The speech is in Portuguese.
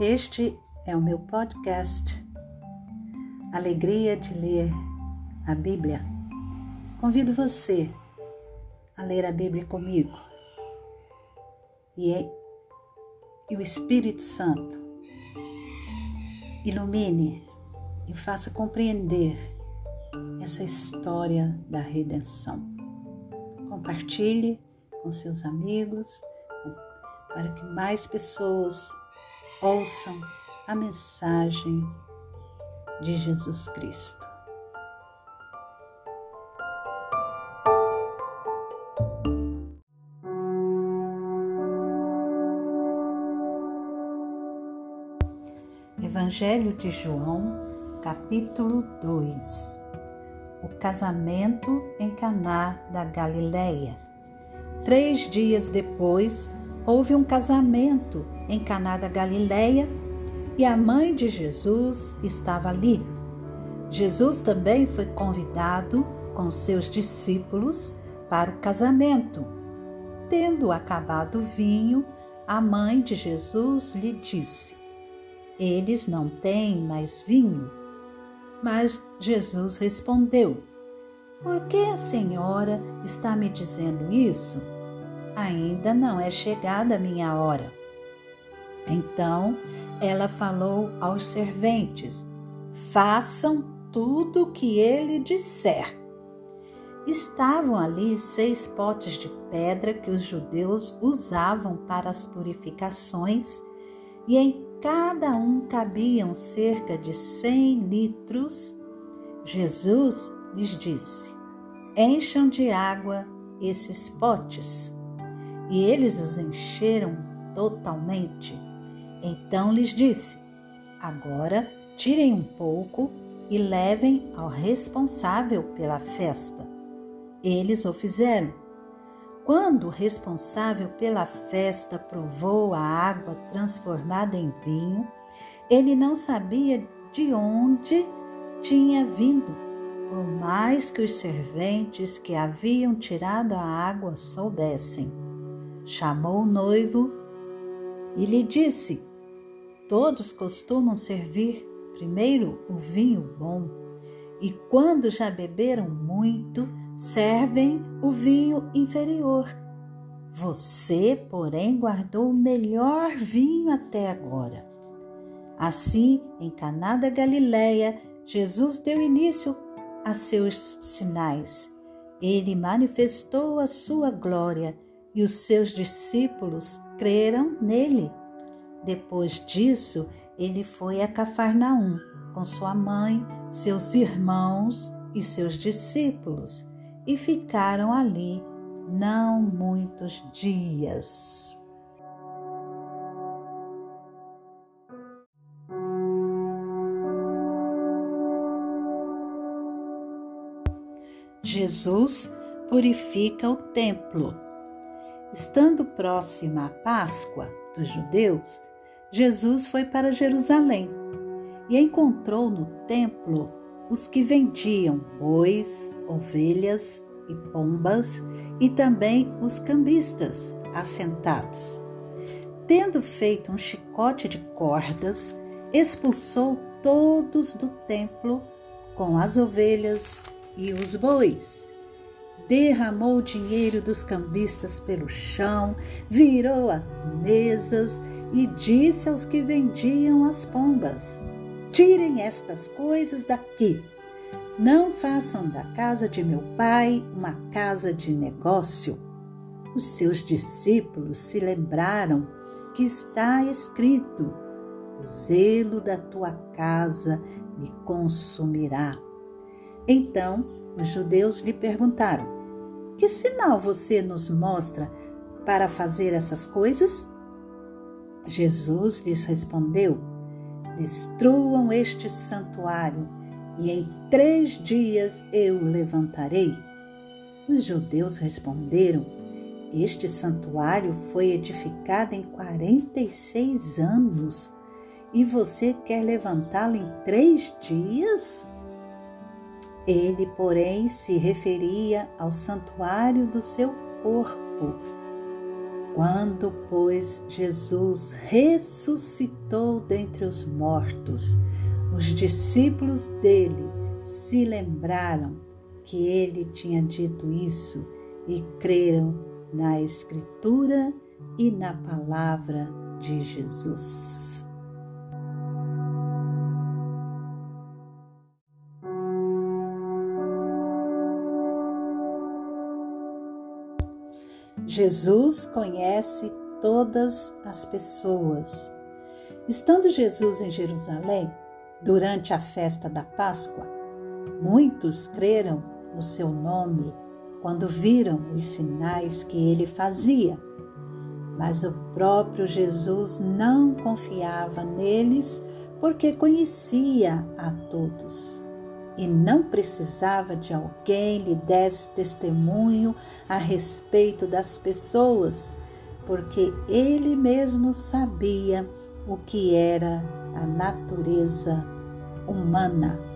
Este é o meu podcast Alegria de Ler a Bíblia. Convido você a ler a Bíblia comigo e, é, e o Espírito Santo ilumine e faça compreender essa história da redenção. Compartilhe com seus amigos para que mais pessoas ouçam a mensagem de Jesus Cristo. Evangelho de João, capítulo 2 O casamento em Caná da Galileia. Três dias depois, houve um casamento em Caná da Galileia e a mãe de Jesus estava ali. Jesus também foi convidado com seus discípulos para o casamento. Tendo acabado o vinho, a mãe de Jesus lhe disse: Eles não têm mais vinho. Mas Jesus respondeu: Por que a senhora está me dizendo isso? Ainda não é chegada a minha hora. Então ela falou aos serventes: façam tudo o que ele disser. Estavam ali seis potes de pedra que os judeus usavam para as purificações, e em cada um cabiam cerca de cem litros. Jesus lhes disse: Encham de água esses potes e eles os encheram totalmente. Então lhes disse: Agora tirem um pouco e levem ao responsável pela festa. Eles o fizeram. Quando o responsável pela festa provou a água transformada em vinho, ele não sabia de onde tinha vindo, por mais que os serventes que haviam tirado a água soubessem chamou o noivo e lhe disse: Todos costumam servir primeiro o vinho bom, e quando já beberam muito, servem o vinho inferior. Você, porém, guardou o melhor vinho até agora. Assim, em Caná da Galileia, Jesus deu início a seus sinais. Ele manifestou a sua glória e os seus discípulos creram nele. Depois disso, ele foi a Cafarnaum com sua mãe, seus irmãos e seus discípulos e ficaram ali não muitos dias. Jesus purifica o templo. Estando próxima a Páscoa dos judeus, Jesus foi para Jerusalém e encontrou no templo os que vendiam bois, ovelhas e pombas e também os cambistas assentados. Tendo feito um chicote de cordas, expulsou todos do templo com as ovelhas e os bois derramou o dinheiro dos cambistas pelo chão, virou as mesas e disse aos que vendiam as pombas: Tirem estas coisas daqui. Não façam da casa de meu pai uma casa de negócio. Os seus discípulos se lembraram que está escrito: O zelo da tua casa me consumirá. Então os judeus lhe perguntaram: que sinal você nos mostra para fazer essas coisas? Jesus lhes respondeu: Destruam este santuário, e em três dias eu o levantarei. Os judeus responderam: Este santuário foi edificado em 46 anos, e você quer levantá-lo em três dias? Ele, porém, se referia ao santuário do seu corpo. Quando, pois, Jesus ressuscitou dentre os mortos, os discípulos dele se lembraram que ele tinha dito isso e creram na Escritura e na palavra de Jesus. Jesus conhece todas as pessoas. Estando Jesus em Jerusalém, durante a festa da Páscoa, muitos creram no seu nome quando viram os sinais que ele fazia. Mas o próprio Jesus não confiava neles porque conhecia a todos e não precisava de alguém lhe desse testemunho a respeito das pessoas, porque ele mesmo sabia o que era a natureza humana.